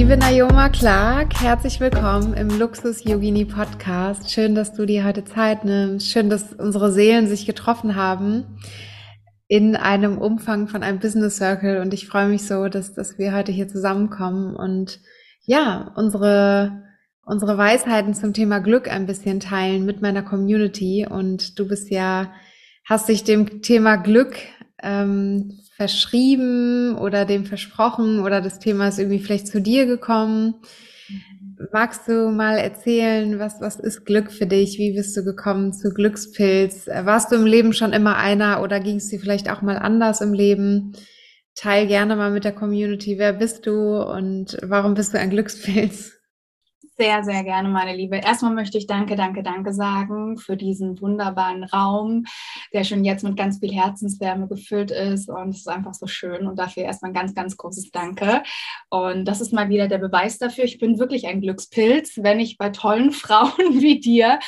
Liebe Naoma Clark, herzlich willkommen im Luxus Yogini Podcast. Schön, dass du dir heute Zeit nimmst. Schön, dass unsere Seelen sich getroffen haben in einem Umfang von einem Business Circle. Und ich freue mich so, dass, dass wir heute hier zusammenkommen und ja, unsere, unsere Weisheiten zum Thema Glück ein bisschen teilen mit meiner Community. Und du bist ja, hast dich dem Thema Glück ähm, verschrieben oder dem versprochen oder das Thema ist irgendwie vielleicht zu dir gekommen. Magst du mal erzählen, was, was ist Glück für dich? Wie bist du gekommen zu Glückspilz? Warst du im Leben schon immer einer oder ging es dir vielleicht auch mal anders im Leben? Teil gerne mal mit der Community. Wer bist du und warum bist du ein Glückspilz? Sehr, sehr gerne, meine Liebe. Erstmal möchte ich Danke, Danke, Danke sagen für diesen wunderbaren Raum, der schon jetzt mit ganz viel Herzenswärme gefüllt ist. Und es ist einfach so schön. Und dafür erstmal ein ganz, ganz großes Danke. Und das ist mal wieder der Beweis dafür. Ich bin wirklich ein Glückspilz, wenn ich bei tollen Frauen wie dir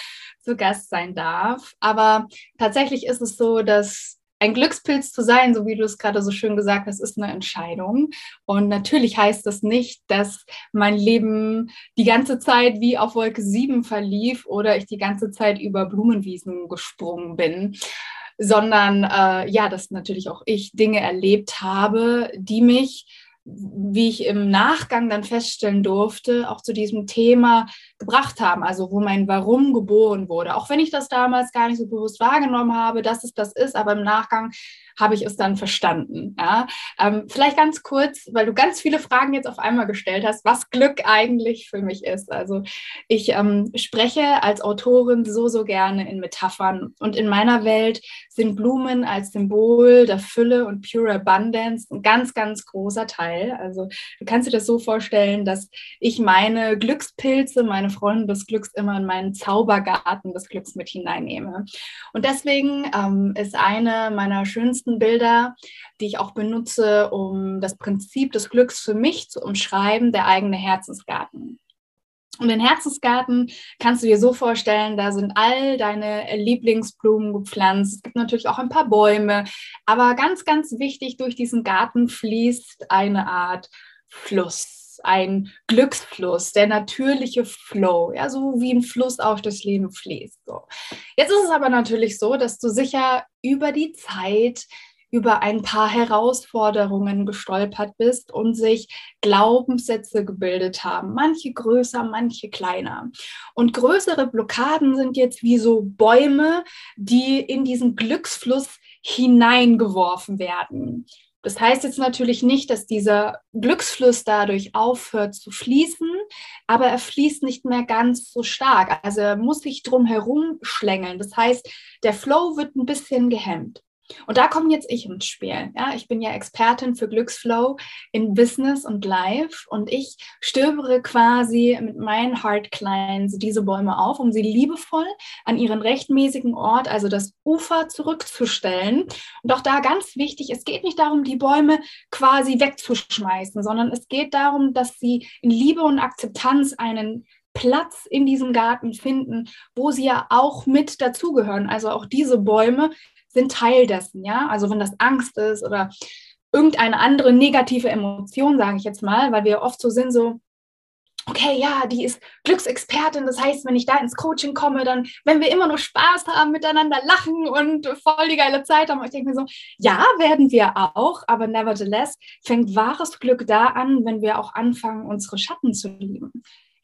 zu Gast sein darf. Aber tatsächlich ist es so, dass ein Glückspilz zu sein, so wie du es gerade so schön gesagt hast, ist eine Entscheidung. Und natürlich heißt das nicht, dass mein Leben die ganze Zeit wie auf Wolke 7 verlief oder ich die ganze Zeit über Blumenwiesen gesprungen bin sondern äh, ja, dass natürlich auch ich Dinge erlebt habe, die mich wie ich im Nachgang dann feststellen durfte, auch zu diesem Thema gebracht haben, also wo mein Warum geboren wurde. Auch wenn ich das damals gar nicht so bewusst wahrgenommen habe, dass es das ist, aber im Nachgang habe ich es dann verstanden. Ja? Ähm, vielleicht ganz kurz, weil du ganz viele Fragen jetzt auf einmal gestellt hast, was Glück eigentlich für mich ist. Also ich ähm, spreche als Autorin so, so gerne in Metaphern und in meiner Welt sind Blumen als Symbol der Fülle und Pure Abundance ein ganz, ganz großer Teil. Also du kannst dir das so vorstellen, dass ich meine Glückspilze, meine Freunde des Glücks immer in meinen Zaubergarten des Glücks mit hineinnehme. Und deswegen ähm, ist eine meiner schönsten schönsten Bilder, die ich auch benutze, um das Prinzip des Glücks für mich zu umschreiben, der eigene Herzensgarten. Und den Herzensgarten kannst du dir so vorstellen, da sind all deine Lieblingsblumen gepflanzt. Es gibt natürlich auch ein paar Bäume, aber ganz, ganz wichtig, durch diesen Garten fließt eine Art Fluss, ein Glücksfluss, der natürliche Flow, ja, so wie ein Fluss auf das Leben fließt. So. Jetzt ist es aber natürlich so, dass du sicher über die Zeit über ein paar Herausforderungen gestolpert bist und sich Glaubenssätze gebildet haben, manche größer, manche kleiner. Und größere Blockaden sind jetzt wie so Bäume, die in diesen Glücksfluss hineingeworfen werden. Das heißt jetzt natürlich nicht, dass dieser Glücksfluss dadurch aufhört zu fließen, aber er fließt nicht mehr ganz so stark. Also er muss sich drum herum schlängeln. Das heißt, der Flow wird ein bisschen gehemmt. Und da komme jetzt ich ins Spiel. Ja, ich bin ja Expertin für Glücksflow in Business und Life und ich stöbere quasi mit meinen Heart Clients diese Bäume auf, um sie liebevoll an ihren rechtmäßigen Ort, also das Ufer, zurückzustellen. Und auch da ganz wichtig, es geht nicht darum, die Bäume quasi wegzuschmeißen, sondern es geht darum, dass sie in Liebe und Akzeptanz einen Platz in diesem Garten finden, wo sie ja auch mit dazugehören. Also auch diese Bäume sind Teil dessen, ja. Also wenn das Angst ist oder irgendeine andere negative Emotion, sage ich jetzt mal, weil wir oft so sind, so, okay, ja, die ist Glücksexpertin. Das heißt, wenn ich da ins Coaching komme, dann, wenn wir immer nur Spaß haben, miteinander lachen und voll die geile Zeit haben. Ich denke mir so, ja, werden wir auch, aber nevertheless fängt wahres Glück da an, wenn wir auch anfangen, unsere Schatten zu lieben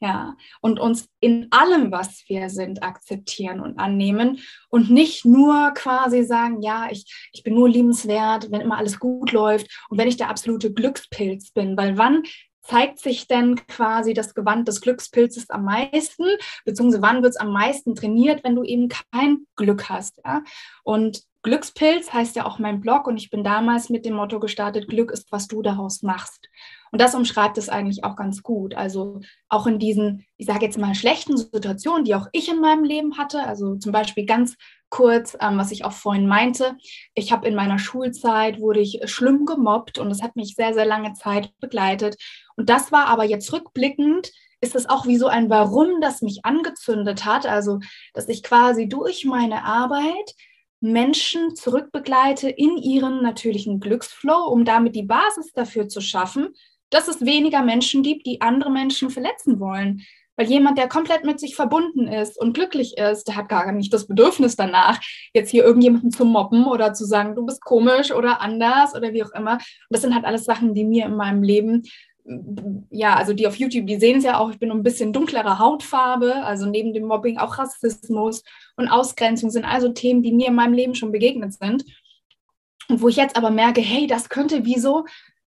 ja, und uns in allem, was wir sind, akzeptieren und annehmen und nicht nur quasi sagen, ja, ich, ich bin nur liebenswert, wenn immer alles gut läuft und wenn ich der absolute Glückspilz bin, weil wann zeigt sich denn quasi das Gewand des Glückspilzes am meisten, beziehungsweise wann wird es am meisten trainiert, wenn du eben kein Glück hast. Ja? Und Glückspilz heißt ja auch mein Blog und ich bin damals mit dem Motto gestartet, Glück ist, was du daraus machst. Und das umschreibt es eigentlich auch ganz gut. Also auch in diesen, ich sage jetzt mal, schlechten Situationen, die auch ich in meinem Leben hatte. Also zum Beispiel ganz kurz, ähm, was ich auch vorhin meinte. Ich habe in meiner Schulzeit, wurde ich schlimm gemobbt und das hat mich sehr, sehr lange Zeit begleitet. Und das war aber jetzt rückblickend, ist es auch wie so ein Warum, das mich angezündet hat. Also, dass ich quasi durch meine Arbeit Menschen zurückbegleite in ihren natürlichen Glücksflow, um damit die Basis dafür zu schaffen, dass es weniger Menschen gibt, die andere Menschen verletzen wollen. Weil jemand, der komplett mit sich verbunden ist und glücklich ist, der hat gar nicht das Bedürfnis danach, jetzt hier irgendjemanden zu mobben oder zu sagen, du bist komisch oder anders oder wie auch immer. Und das sind halt alles Sachen, die mir in meinem Leben ja, also die auf YouTube, die sehen es ja auch, ich bin ein bisschen dunklerer Hautfarbe, also neben dem Mobbing auch Rassismus und Ausgrenzung sind also Themen, die mir in meinem Leben schon begegnet sind. Und wo ich jetzt aber merke, hey, das könnte wie so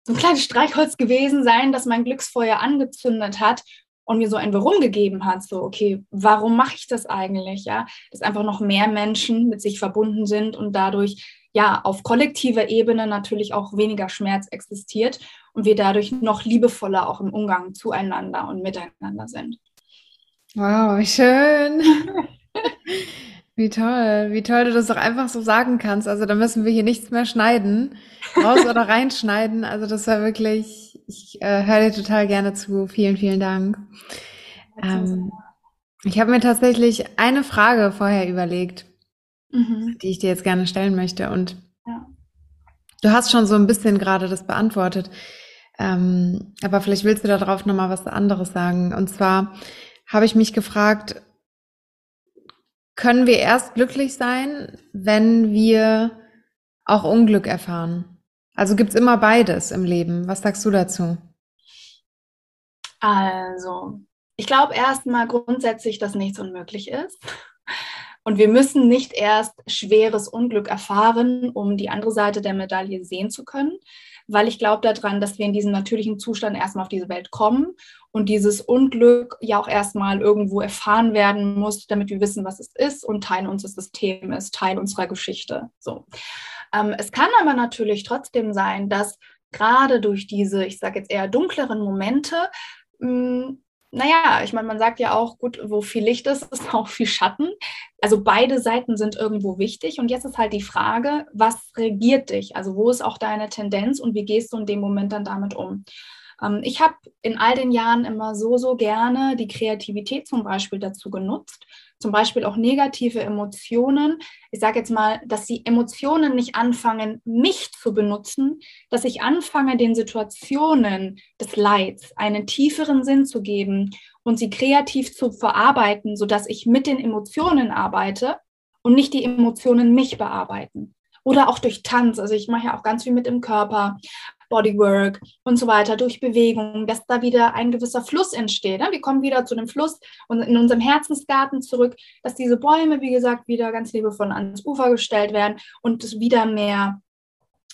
so ein kleines Streichholz gewesen sein, das mein Glücksfeuer angezündet hat und mir so ein Warum gegeben hat. So, okay, warum mache ich das eigentlich? Ja, dass einfach noch mehr Menschen mit sich verbunden sind und dadurch ja auf kollektiver Ebene natürlich auch weniger Schmerz existiert und wir dadurch noch liebevoller auch im Umgang zueinander und miteinander sind. Wow, schön. Wie toll, wie toll du das auch einfach so sagen kannst. Also da müssen wir hier nichts mehr schneiden, raus oder reinschneiden. Also das war wirklich, ich äh, höre dir total gerne zu. Vielen, vielen Dank. Ähm, ich habe mir tatsächlich eine Frage vorher überlegt, mhm. die ich dir jetzt gerne stellen möchte. Und ja. du hast schon so ein bisschen gerade das beantwortet. Ähm, aber vielleicht willst du darauf nochmal was anderes sagen. Und zwar habe ich mich gefragt, können wir erst glücklich sein, wenn wir auch Unglück erfahren? Also gibt's immer beides im Leben. Was sagst du dazu? Also, ich glaube erstmal grundsätzlich, dass nichts unmöglich ist. Und wir müssen nicht erst schweres Unglück erfahren, um die andere Seite der Medaille sehen zu können, weil ich glaube daran, dass wir in diesem natürlichen Zustand erstmal auf diese Welt kommen und dieses Unglück ja auch erstmal irgendwo erfahren werden muss, damit wir wissen, was es ist und Teil unseres Systems ist, Teil unserer Geschichte. So. Ähm, es kann aber natürlich trotzdem sein, dass gerade durch diese, ich sage jetzt eher dunkleren Momente, mh, hm, naja, ich meine, man sagt ja auch, gut, wo viel Licht ist, ist auch viel Schatten. Also beide Seiten sind irgendwo wichtig. Und jetzt ist halt die Frage, was regiert dich? Also wo ist auch deine Tendenz und wie gehst du in dem Moment dann damit um? Ähm, ich habe in all den Jahren immer so, so gerne die Kreativität zum Beispiel dazu genutzt, zum Beispiel auch negative Emotionen. Ich sage jetzt mal, dass die Emotionen nicht anfangen, mich zu benutzen, dass ich anfange, den Situationen des Leids einen tieferen Sinn zu geben und sie kreativ zu verarbeiten, sodass ich mit den Emotionen arbeite und nicht die Emotionen mich bearbeiten. Oder auch durch Tanz. Also ich mache ja auch ganz viel mit dem Körper. Bodywork und so weiter, durch Bewegung, dass da wieder ein gewisser Fluss entsteht. Ne? Wir kommen wieder zu dem Fluss und in unserem Herzensgarten zurück, dass diese Bäume, wie gesagt, wieder ganz liebevoll ans Ufer gestellt werden und es wieder mehr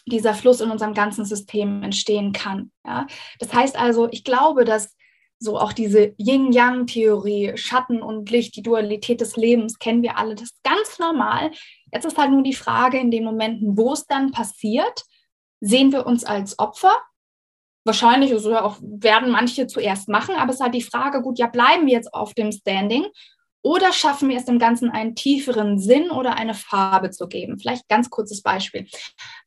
dieser Fluss in unserem ganzen System entstehen kann. Ja? Das heißt also, ich glaube, dass so auch diese Yin-Yang-Theorie, Schatten und Licht, die Dualität des Lebens, kennen wir alle. Das ist ganz normal. Jetzt ist halt nur die Frage in den Momenten, wo es dann passiert, sehen wir uns als Opfer. Wahrscheinlich also auch werden manche zuerst machen, aber es ist halt die Frage, gut, ja, bleiben wir jetzt auf dem Standing oder schaffen wir es dem Ganzen einen tieferen Sinn oder eine Farbe zu geben? Vielleicht ganz kurzes Beispiel.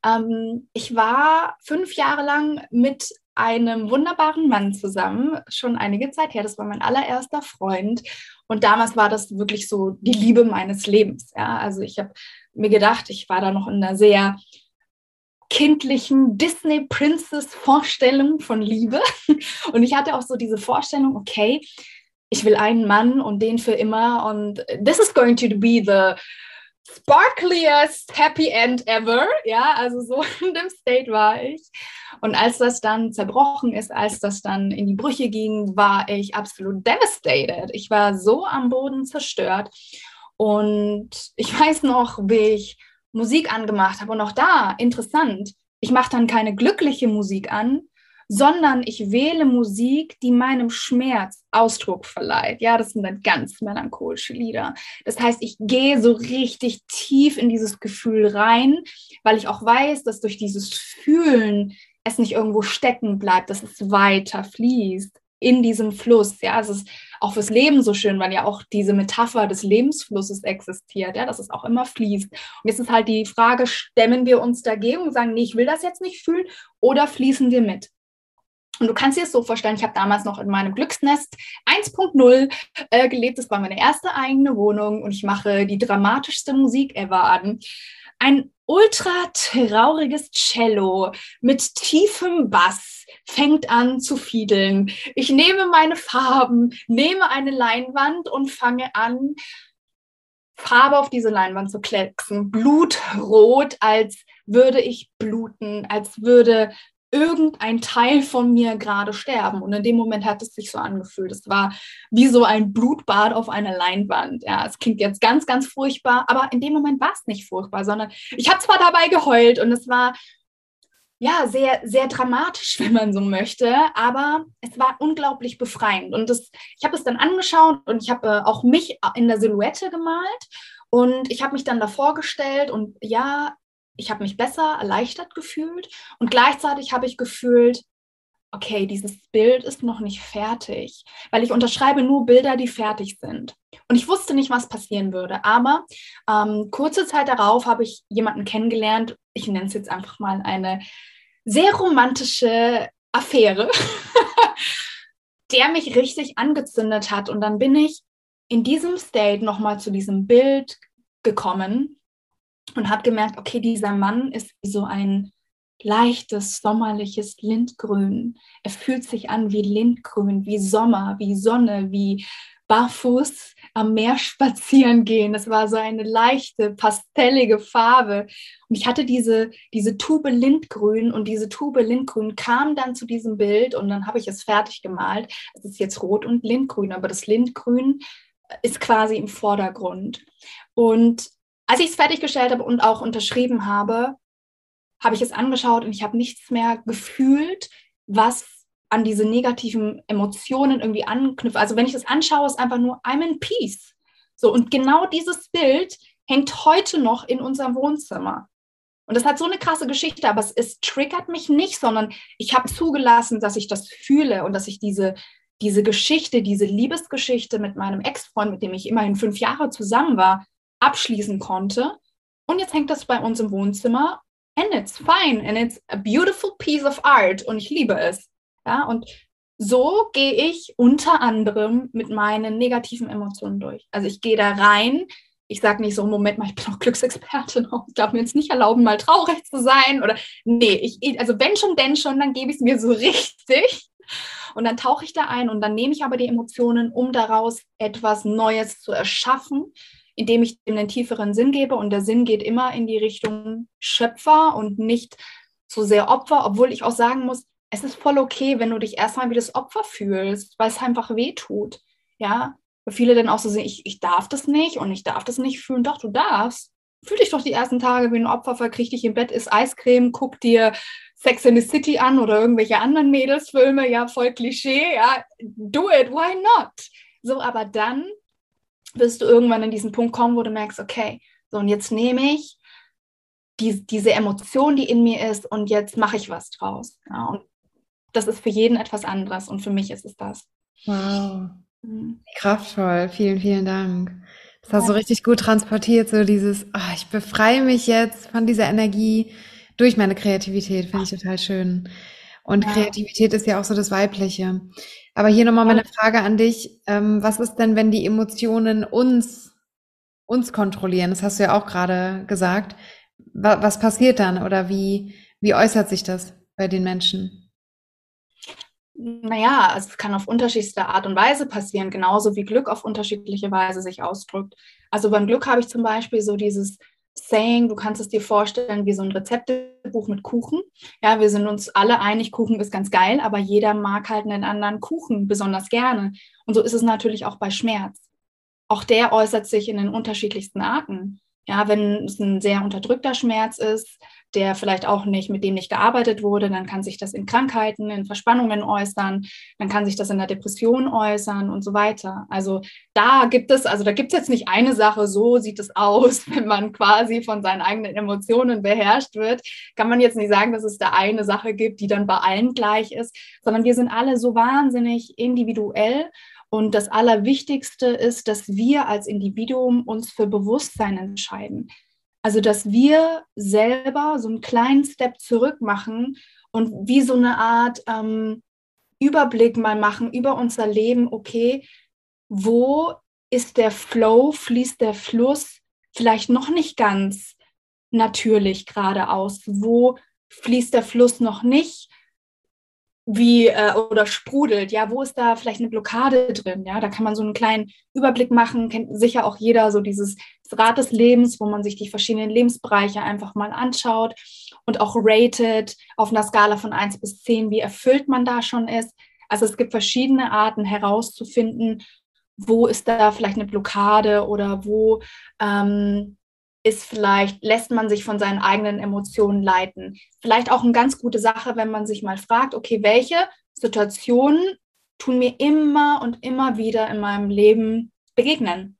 Ähm, ich war fünf Jahre lang mit einem wunderbaren Mann zusammen, schon einige Zeit her. Das war mein allererster Freund. Und damals war das wirklich so die Liebe meines Lebens. Ja? Also ich habe mir gedacht, ich war da noch in einer sehr kindlichen Disney Princess Vorstellung von Liebe. Und ich hatte auch so diese Vorstellung, okay, ich will einen Mann und den für immer und this is going to be the sparkliest happy end ever. Ja, also so in dem State war ich. Und als das dann zerbrochen ist, als das dann in die Brüche ging, war ich absolut devastated. Ich war so am Boden zerstört. Und ich weiß noch, wie ich Musik angemacht habe. Und auch da, interessant, ich mache dann keine glückliche Musik an, sondern ich wähle Musik, die meinem Schmerz Ausdruck verleiht. Ja, das sind dann ganz melancholische Lieder. Das heißt, ich gehe so richtig tief in dieses Gefühl rein, weil ich auch weiß, dass durch dieses Fühlen es nicht irgendwo stecken bleibt, dass es weiter fließt in diesem Fluss. Ja, es ist auch fürs Leben so schön, weil ja auch diese Metapher des Lebensflusses existiert, ja, dass es auch immer fließt. Und jetzt ist halt die Frage, stemmen wir uns dagegen und sagen, nee, ich will das jetzt nicht fühlen oder fließen wir mit? Und du kannst dir es so vorstellen, ich habe damals noch in meinem Glücksnest 1.0 äh, gelebt. Das war meine erste eigene Wohnung und ich mache die dramatischste Musik ever an. Ein ultra trauriges Cello mit tiefem Bass fängt an zu fiedeln. Ich nehme meine Farben, nehme eine Leinwand und fange an, Farbe auf diese Leinwand zu klecksen. Blutrot, als würde ich bluten, als würde irgendein Teil von mir gerade sterben. Und in dem Moment hat es sich so angefühlt. Es war wie so ein Blutbad auf einer Leinwand. Ja, es klingt jetzt ganz, ganz furchtbar, aber in dem Moment war es nicht furchtbar, sondern ich habe zwar dabei geheult und es war ja sehr, sehr dramatisch, wenn man so möchte, aber es war unglaublich befreiend. Und das, ich habe es dann angeschaut und ich habe äh, auch mich in der Silhouette gemalt. Und ich habe mich dann davor gestellt und ja, ich habe mich besser, erleichtert gefühlt und gleichzeitig habe ich gefühlt, okay, dieses Bild ist noch nicht fertig, weil ich unterschreibe nur Bilder, die fertig sind. Und ich wusste nicht, was passieren würde. Aber ähm, kurze Zeit darauf habe ich jemanden kennengelernt, ich nenne es jetzt einfach mal eine sehr romantische Affäre, der mich richtig angezündet hat. Und dann bin ich in diesem State nochmal zu diesem Bild gekommen und habe gemerkt, okay, dieser Mann ist so ein leichtes, sommerliches Lindgrün. Er fühlt sich an wie Lindgrün, wie Sommer, wie Sonne, wie barfuß am Meer spazieren gehen. Es war so eine leichte, pastellige Farbe. Und ich hatte diese, diese Tube Lindgrün und diese Tube Lindgrün kam dann zu diesem Bild und dann habe ich es fertig gemalt. Es ist jetzt rot und Lindgrün, aber das Lindgrün ist quasi im Vordergrund. Und als ich es fertiggestellt habe und auch unterschrieben habe, habe ich es angeschaut und ich habe nichts mehr gefühlt, was an diese negativen Emotionen irgendwie anknüpft. Also wenn ich das anschaue, ist einfach nur I'm in peace. So und genau dieses Bild hängt heute noch in unserem Wohnzimmer. Und das hat so eine krasse Geschichte, aber es, es triggert mich nicht, sondern ich habe zugelassen, dass ich das fühle und dass ich diese, diese Geschichte, diese Liebesgeschichte mit meinem Ex-Freund, mit dem ich immerhin fünf Jahre zusammen war, abschließen konnte. Und jetzt hängt das bei uns im Wohnzimmer. And it's fine. And it's a beautiful piece of art. Und ich liebe es. Ja, und so gehe ich unter anderem mit meinen negativen Emotionen durch. Also ich gehe da rein, ich sage nicht so, Moment mal, ich bin auch Glücksexpertin, ich darf mir jetzt nicht erlauben, mal traurig zu sein oder nee, ich, also wenn schon, denn schon, dann gebe ich es mir so richtig. Und dann tauche ich da ein und dann nehme ich aber die Emotionen, um daraus etwas Neues zu erschaffen, indem ich dem einen tieferen Sinn gebe. Und der Sinn geht immer in die Richtung Schöpfer und nicht so sehr Opfer, obwohl ich auch sagen muss, es ist voll okay, wenn du dich erstmal wie das Opfer fühlst, weil es einfach weh tut. Ja, viele dann auch so sehen, ich, ich darf das nicht und ich darf das nicht fühlen. Doch, du darfst. Fühl dich doch die ersten Tage wie ein Opfer, verkriech dich im Bett, isst Eiscreme, guck dir Sex in the City an oder irgendwelche anderen Mädelsfilme, ja, voll Klischee, ja, do it, why not? So, aber dann wirst du irgendwann an diesen Punkt kommen, wo du merkst, okay, so und jetzt nehme ich die, diese Emotion, die in mir ist, und jetzt mache ich was draus. Ja, und das ist für jeden etwas anderes und für mich ist es das. Wow. Mhm. Kraftvoll, vielen, vielen Dank. Das hast du richtig gut transportiert, so dieses, oh, ich befreie mich jetzt von dieser Energie durch meine Kreativität, finde ich total schön. Und ja. Kreativität ist ja auch so das Weibliche. Aber hier nochmal meine Frage an dich. Ähm, was ist denn, wenn die Emotionen uns, uns kontrollieren? Das hast du ja auch gerade gesagt. Was, passiert dann oder wie, wie äußert sich das bei den Menschen? Naja, es kann auf unterschiedlichste Art und Weise passieren, genauso wie Glück auf unterschiedliche Weise sich ausdrückt. Also beim Glück habe ich zum Beispiel so dieses Saying, du kannst es dir vorstellen wie so ein Rezeptebuch mit Kuchen. Ja, wir sind uns alle einig, Kuchen ist ganz geil, aber jeder mag halt einen anderen Kuchen besonders gerne. Und so ist es natürlich auch bei Schmerz. Auch der äußert sich in den unterschiedlichsten Arten. Ja, wenn es ein sehr unterdrückter Schmerz ist, der vielleicht auch nicht, mit dem nicht gearbeitet wurde, dann kann sich das in Krankheiten, in Verspannungen äußern, dann kann sich das in der Depression äußern und so weiter. Also da gibt es, also da gibt es jetzt nicht eine Sache, so sieht es aus, wenn man quasi von seinen eigenen Emotionen beherrscht wird, kann man jetzt nicht sagen, dass es da eine Sache gibt, die dann bei allen gleich ist, sondern wir sind alle so wahnsinnig individuell und das Allerwichtigste ist, dass wir als Individuum uns für Bewusstsein entscheiden. Also, dass wir selber so einen kleinen Step zurück machen und wie so eine Art ähm, Überblick mal machen über unser Leben. Okay, wo ist der Flow, fließt der Fluss vielleicht noch nicht ganz natürlich geradeaus? Wo fließt der Fluss noch nicht? Wie äh, oder sprudelt, ja, wo ist da vielleicht eine Blockade drin, ja, da kann man so einen kleinen Überblick machen, kennt sicher auch jeder so dieses Rad des Lebens, wo man sich die verschiedenen Lebensbereiche einfach mal anschaut und auch rated auf einer Skala von 1 bis 10, wie erfüllt man da schon ist. Also es gibt verschiedene Arten herauszufinden, wo ist da vielleicht eine Blockade oder wo ähm, ist vielleicht, lässt man sich von seinen eigenen Emotionen leiten. Vielleicht auch eine ganz gute Sache, wenn man sich mal fragt, okay, welche Situationen tun mir immer und immer wieder in meinem Leben begegnen?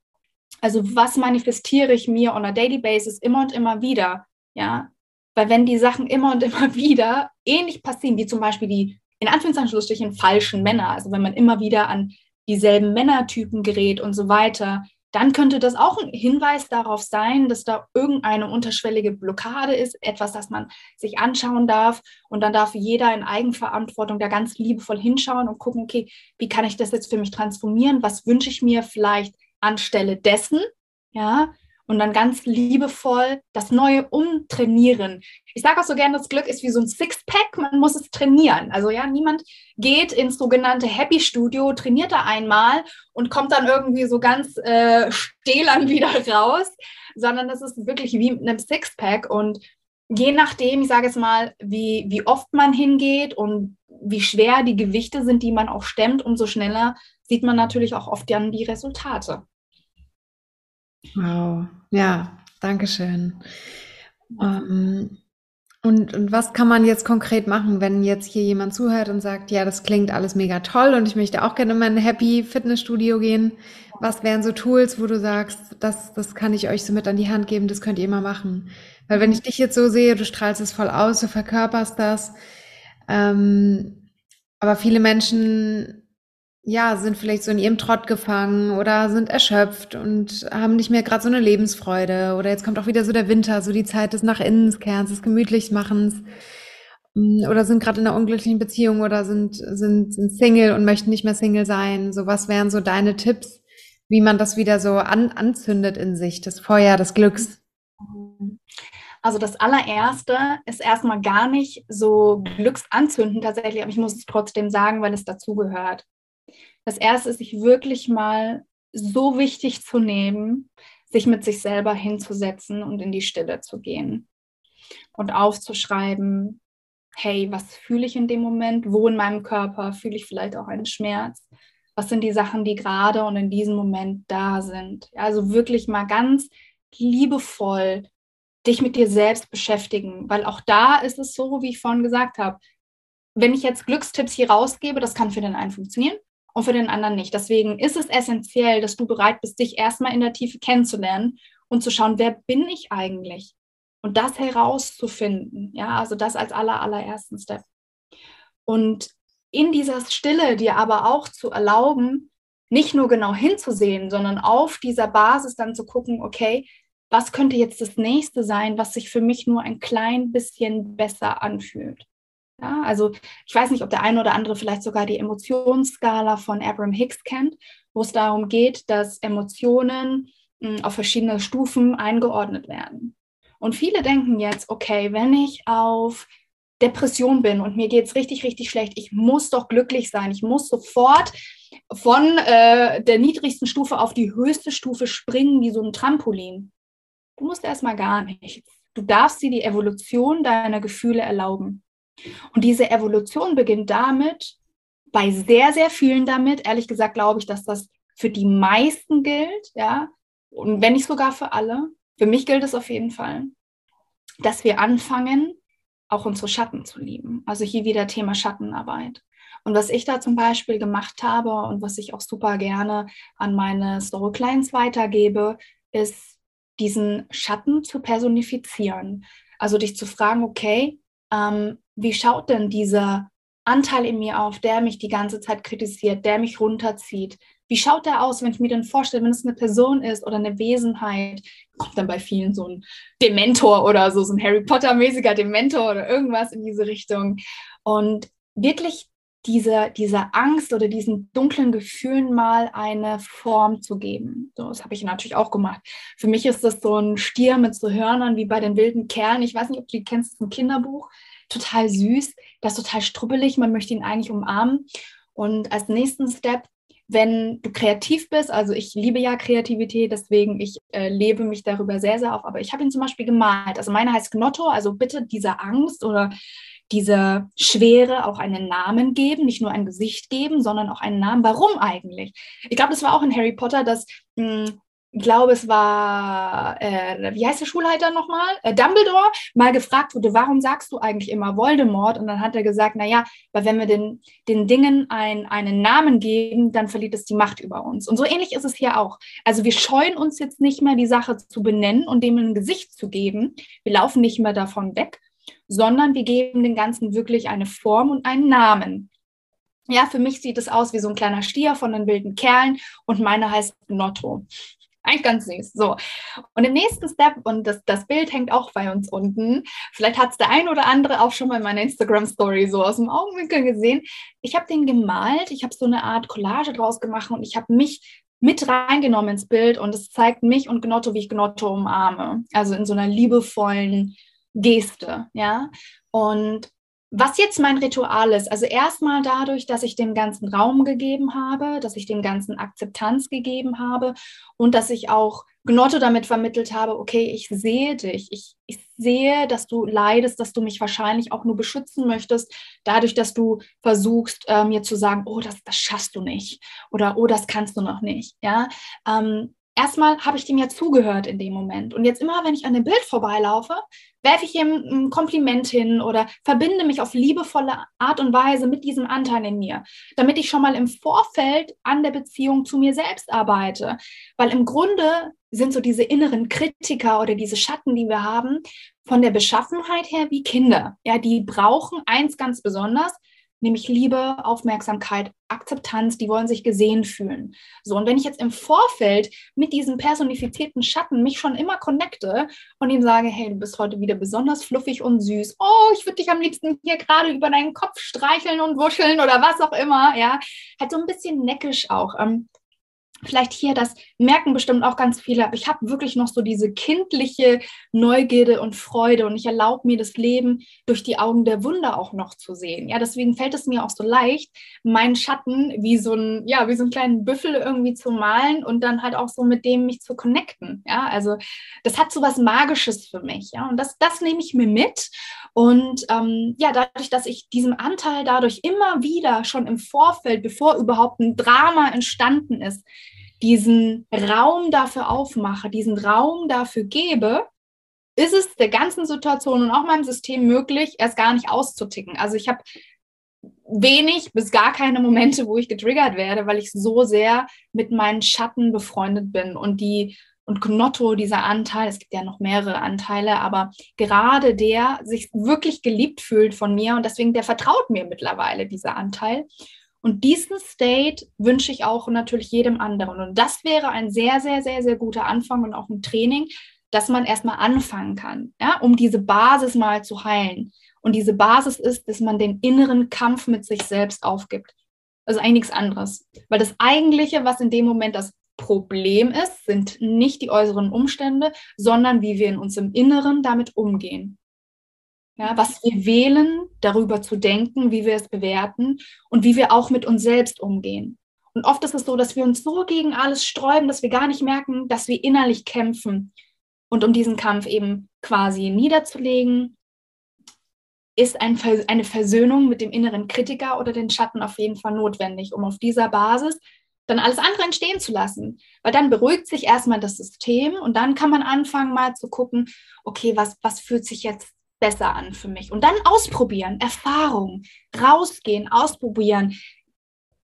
Also was manifestiere ich mir on a daily basis immer und immer wieder? Ja, weil wenn die Sachen immer und immer wieder ähnlich passieren, wie zum Beispiel die in Anführungszeichen falschen Männer, also wenn man immer wieder an dieselben Männertypen gerät und so weiter, dann könnte das auch ein Hinweis darauf sein, dass da irgendeine unterschwellige Blockade ist, etwas, das man sich anschauen darf. Und dann darf jeder in Eigenverantwortung da ganz liebevoll hinschauen und gucken, okay, wie kann ich das jetzt für mich transformieren? Was wünsche ich mir vielleicht anstelle dessen? Ja, und dann ganz liebevoll das Neue umtrainieren. Ich sage auch so gerne, das Glück ist wie so ein Sixpack, man muss es trainieren. Also ja, niemand geht ins sogenannte Happy Studio, trainiert da einmal und kommt dann irgendwie so ganz äh, stählern wieder raus, sondern das ist wirklich wie mit einem Sixpack und je nachdem, ich sage jetzt mal, wie, wie oft man hingeht und wie schwer die Gewichte sind, die man auch stemmt, umso schneller sieht man natürlich auch oft dann die Resultate. Wow, ja, danke schön. Ähm, und, und was kann man jetzt konkret machen, wenn jetzt hier jemand zuhört und sagt, ja, das klingt alles mega toll und ich möchte auch gerne in mein Happy Fitnessstudio gehen? Was wären so Tools, wo du sagst, das, das kann ich euch so mit an die Hand geben, das könnt ihr immer machen? Weil wenn ich dich jetzt so sehe, du strahlst es voll aus, du verkörperst das. Ähm, aber viele Menschen ja, sind vielleicht so in ihrem Trott gefangen oder sind erschöpft und haben nicht mehr gerade so eine Lebensfreude. Oder jetzt kommt auch wieder so der Winter, so die Zeit des nach Innenskerns, des Gemütlichmachens. Mm, oder sind gerade in einer unglücklichen Beziehung oder sind, sind, sind Single und möchten nicht mehr Single sein. So was wären so deine Tipps, wie man das wieder so an, anzündet in sich, das Feuer des Glücks? Also das allererste ist erstmal gar nicht so Glücksanzünden tatsächlich, aber ich muss es trotzdem sagen, weil es dazugehört. Das erste ist, sich wirklich mal so wichtig zu nehmen, sich mit sich selber hinzusetzen und in die Stille zu gehen und aufzuschreiben, hey, was fühle ich in dem Moment? Wo in meinem Körper fühle ich vielleicht auch einen Schmerz? Was sind die Sachen, die gerade und in diesem Moment da sind? Also wirklich mal ganz liebevoll dich mit dir selbst beschäftigen, weil auch da ist es so, wie ich vorhin gesagt habe, wenn ich jetzt Glückstipps hier rausgebe, das kann für den einen funktionieren, und für den anderen nicht. Deswegen ist es essentiell, dass du bereit bist, dich erstmal in der Tiefe kennenzulernen und zu schauen, wer bin ich eigentlich? Und das herauszufinden. Ja, also das als aller, allerersten Step. Und in dieser Stille dir aber auch zu erlauben, nicht nur genau hinzusehen, sondern auf dieser Basis dann zu gucken, okay, was könnte jetzt das nächste sein, was sich für mich nur ein klein bisschen besser anfühlt? Ja, also ich weiß nicht, ob der eine oder andere vielleicht sogar die Emotionsskala von Abraham Hicks kennt, wo es darum geht, dass Emotionen hm, auf verschiedene Stufen eingeordnet werden. Und viele denken jetzt, okay, wenn ich auf Depression bin und mir geht es richtig, richtig schlecht, ich muss doch glücklich sein, ich muss sofort von äh, der niedrigsten Stufe auf die höchste Stufe springen, wie so ein Trampolin. Du musst erstmal gar nichts. Du darfst dir die Evolution deiner Gefühle erlauben. Und diese Evolution beginnt damit, bei sehr, sehr vielen damit, ehrlich gesagt glaube ich, dass das für die meisten gilt, ja, und wenn nicht sogar für alle. Für mich gilt es auf jeden Fall. dass wir anfangen, auch unsere Schatten zu lieben. Also hier wieder Thema Schattenarbeit. Und was ich da zum Beispiel gemacht habe und was ich auch super gerne an meine Story Clients weitergebe, ist diesen Schatten zu personifizieren. Also dich zu fragen, okay, ähm, wie schaut denn dieser Anteil in mir auf, der mich die ganze Zeit kritisiert, der mich runterzieht? Wie schaut der aus, wenn ich mir den vorstelle, wenn es eine Person ist oder eine Wesenheit? Kommt dann bei vielen so ein Dementor oder so, so ein Harry Potter-mäßiger Dementor oder irgendwas in diese Richtung. Und wirklich diese, diese Angst oder diesen dunklen Gefühlen mal eine Form zu geben. So, das habe ich natürlich auch gemacht. Für mich ist das so ein Stier mit so Hörnern wie bei den wilden Kerlen. Ich weiß nicht, ob du die kennst, das ist ein Kinderbuch. Total süß, das ist total strubbelig, man möchte ihn eigentlich umarmen. Und als nächsten Step, wenn du kreativ bist, also ich liebe ja Kreativität, deswegen ich äh, lebe mich darüber sehr, sehr auf, aber ich habe ihn zum Beispiel gemalt. Also meine heißt Gnotto, also bitte diese Angst oder dieser Schwere auch einen Namen geben, nicht nur ein Gesicht geben, sondern auch einen Namen. Warum eigentlich? Ich glaube, das war auch in Harry Potter, dass hm, ich glaube, es war, äh, wie heißt der Schulleiter nochmal? Äh, Dumbledore, mal gefragt wurde, warum sagst du eigentlich immer Voldemort? Und dann hat er gesagt, naja, weil wenn wir den, den Dingen ein, einen Namen geben, dann verliert es die Macht über uns. Und so ähnlich ist es hier auch. Also wir scheuen uns jetzt nicht mehr, die Sache zu benennen und dem ein Gesicht zu geben. Wir laufen nicht mehr davon weg, sondern wir geben dem Ganzen wirklich eine Form und einen Namen. Ja, für mich sieht es aus wie so ein kleiner Stier von den wilden Kerlen und meine heißt Notto. Eigentlich ganz süß. So. Und im nächsten Step, und das, das Bild hängt auch bei uns unten, vielleicht hat es der ein oder andere auch schon mal in meiner Instagram-Story so aus dem Augenwinkel gesehen. Ich habe den gemalt, ich habe so eine Art Collage draus gemacht und ich habe mich mit reingenommen ins Bild und es zeigt mich und Gnotto, wie ich Gnotto umarme. Also in so einer liebevollen Geste, ja. Und was jetzt mein Ritual ist, also erstmal dadurch, dass ich dem ganzen Raum gegeben habe, dass ich dem ganzen Akzeptanz gegeben habe und dass ich auch Gnotto damit vermittelt habe, okay, ich sehe dich, ich, ich sehe, dass du leidest, dass du mich wahrscheinlich auch nur beschützen möchtest, dadurch, dass du versuchst, äh, mir zu sagen, oh, das, das schaffst du nicht oder oh, das kannst du noch nicht, ja. Ähm, erstmal habe ich dem ja zugehört in dem Moment. Und jetzt immer, wenn ich an dem Bild vorbeilaufe, werfe ich ihm ein Kompliment hin oder verbinde mich auf liebevolle Art und Weise mit diesem Anteil in mir, damit ich schon mal im Vorfeld an der Beziehung zu mir selbst arbeite. Weil im Grunde sind so diese inneren Kritiker oder diese Schatten, die wir haben, von der Beschaffenheit her wie Kinder. Ja, die brauchen eins ganz besonders, nämlich Liebe, Aufmerksamkeit, Akzeptanz, die wollen sich gesehen fühlen. So, und wenn ich jetzt im Vorfeld mit diesem personifizierten Schatten mich schon immer connecte und ihm sage, hey, du bist heute wieder besonders fluffig und süß, oh, ich würde dich am liebsten hier gerade über deinen Kopf streicheln und wuscheln oder was auch immer, ja, halt so ein bisschen neckisch auch. Ähm, vielleicht hier, das merken bestimmt auch ganz viele, aber ich habe wirklich noch so diese kindliche Neugierde und Freude und ich erlaube mir das Leben durch die Augen der Wunder auch noch zu sehen. Ja, deswegen fällt es mir auch so leicht, meinen Schatten wie so ein, ja, wie so einen kleinen Büffel irgendwie zu malen und dann halt auch so mit dem mich zu connecten. Ja, also das hat so was Magisches für mich. Ja, und das, das nehme ich mir mit und ähm, ja, dadurch, dass ich diesem Anteil dadurch immer wieder schon im Vorfeld, bevor überhaupt ein Drama entstanden ist, diesen Raum dafür aufmache, diesen Raum dafür gebe, ist es der ganzen Situation und auch meinem System möglich, erst gar nicht auszuticken. Also ich habe wenig bis gar keine Momente, wo ich getriggert werde, weil ich so sehr mit meinen Schatten befreundet bin und die und Knotto, dieser Anteil, es gibt ja noch mehrere Anteile, aber gerade der sich wirklich geliebt fühlt von mir und deswegen der vertraut mir mittlerweile, dieser Anteil. Und diesen State wünsche ich auch natürlich jedem anderen. Und das wäre ein sehr, sehr, sehr, sehr guter Anfang und auch ein Training, dass man erstmal anfangen kann, ja, um diese Basis mal zu heilen. Und diese Basis ist, dass man den inneren Kampf mit sich selbst aufgibt. Also eigentlich nichts anderes. Weil das Eigentliche, was in dem Moment das Problem ist, sind nicht die äußeren Umstände, sondern wie wir in uns im Inneren damit umgehen. Ja, was wir wählen, darüber zu denken, wie wir es bewerten und wie wir auch mit uns selbst umgehen. Und oft ist es so, dass wir uns so gegen alles sträuben, dass wir gar nicht merken, dass wir innerlich kämpfen. Und um diesen Kampf eben quasi niederzulegen, ist ein, eine Versöhnung mit dem inneren Kritiker oder den Schatten auf jeden Fall notwendig, um auf dieser Basis dann alles andere entstehen zu lassen. Weil dann beruhigt sich erstmal das System und dann kann man anfangen, mal zu gucken, okay, was, was fühlt sich jetzt besser an für mich? Und dann ausprobieren, Erfahrung, rausgehen, ausprobieren.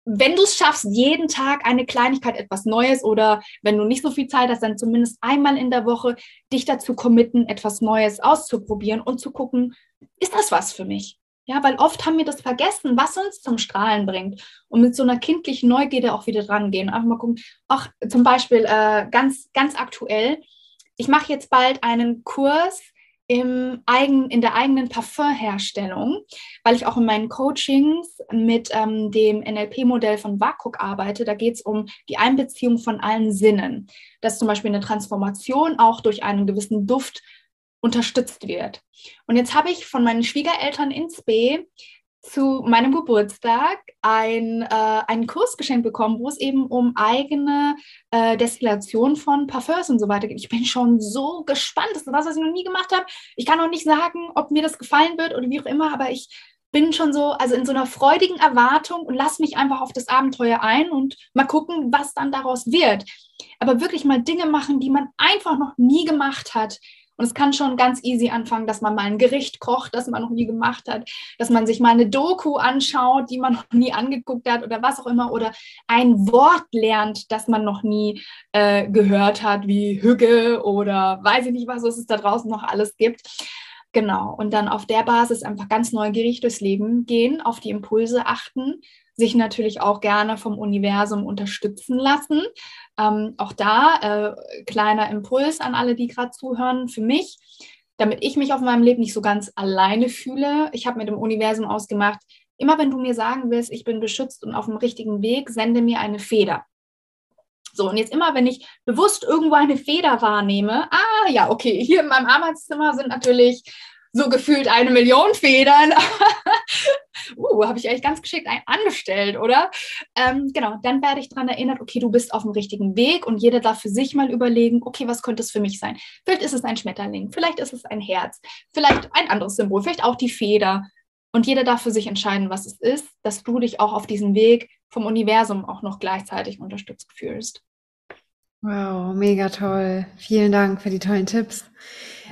Wenn du es schaffst, jeden Tag eine Kleinigkeit, etwas Neues oder wenn du nicht so viel Zeit hast, dann zumindest einmal in der Woche dich dazu committen, etwas Neues auszuprobieren und zu gucken, ist das was für mich? Ja, weil oft haben wir das vergessen, was uns zum Strahlen bringt. Und mit so einer kindlichen Neugierde auch wieder dran gehen. Einfach mal gucken, auch zum Beispiel äh, ganz, ganz aktuell. Ich mache jetzt bald einen Kurs im eigen, in der eigenen Parfumherstellung, weil ich auch in meinen Coachings mit ähm, dem NLP-Modell von WAKUK arbeite. Da geht es um die Einbeziehung von allen Sinnen. Dass zum Beispiel eine Transformation auch durch einen gewissen Duft unterstützt wird. Und jetzt habe ich von meinen Schwiegereltern ins B zu meinem Geburtstag ein, äh, einen Kurs geschenkt bekommen, wo es eben um eigene äh, Destillation von Parfums und so weiter geht. Ich bin schon so gespannt. Das ist was, was ich noch nie gemacht habe. Ich kann noch nicht sagen, ob mir das gefallen wird oder wie auch immer, aber ich bin schon so, also in so einer freudigen Erwartung und lass mich einfach auf das Abenteuer ein und mal gucken, was dann daraus wird. Aber wirklich mal Dinge machen, die man einfach noch nie gemacht hat, und es kann schon ganz easy anfangen, dass man mal ein Gericht kocht, das man noch nie gemacht hat, dass man sich mal eine Doku anschaut, die man noch nie angeguckt hat oder was auch immer, oder ein Wort lernt, das man noch nie äh, gehört hat, wie Hügge oder weiß ich nicht, was es da draußen noch alles gibt. Genau. Und dann auf der Basis einfach ganz neugierig durchs Leben gehen, auf die Impulse achten, sich natürlich auch gerne vom Universum unterstützen lassen. Ähm, auch da äh, kleiner Impuls an alle, die gerade zuhören. Für mich, damit ich mich auf meinem Leben nicht so ganz alleine fühle, ich habe mit dem Universum ausgemacht, immer wenn du mir sagen willst, ich bin beschützt und auf dem richtigen Weg, sende mir eine Feder. So, und jetzt immer, wenn ich bewusst irgendwo eine Feder wahrnehme, ah ja, okay, hier in meinem Arbeitszimmer sind natürlich so gefühlt eine Million Federn. uh, habe ich eigentlich ganz geschickt angestellt, oder? Ähm, genau, dann werde ich daran erinnert, okay, du bist auf dem richtigen Weg und jeder darf für sich mal überlegen, okay, was könnte es für mich sein? Vielleicht ist es ein Schmetterling, vielleicht ist es ein Herz, vielleicht ein anderes Symbol, vielleicht auch die Feder. Und jeder darf für sich entscheiden, was es ist, dass du dich auch auf diesem Weg vom Universum auch noch gleichzeitig unterstützt fühlst. Wow, mega toll. Vielen Dank für die tollen Tipps.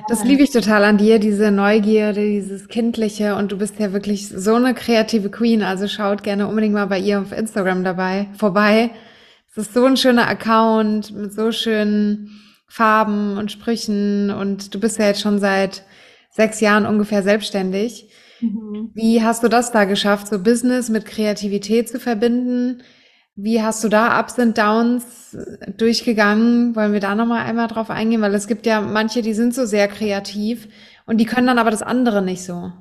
Das liebe ich total an dir, diese Neugierde, dieses Kindliche. Und du bist ja wirklich so eine kreative Queen. Also schaut gerne unbedingt mal bei ihr auf Instagram dabei vorbei. Es ist so ein schöner Account mit so schönen Farben und Sprüchen. Und du bist ja jetzt schon seit sechs Jahren ungefähr selbstständig. Mhm. Wie hast du das da geschafft, so Business mit Kreativität zu verbinden? Wie hast du da Ups und Downs durchgegangen? Wollen wir da nochmal einmal drauf eingehen? Weil es gibt ja manche, die sind so sehr kreativ und die können dann aber das andere nicht so.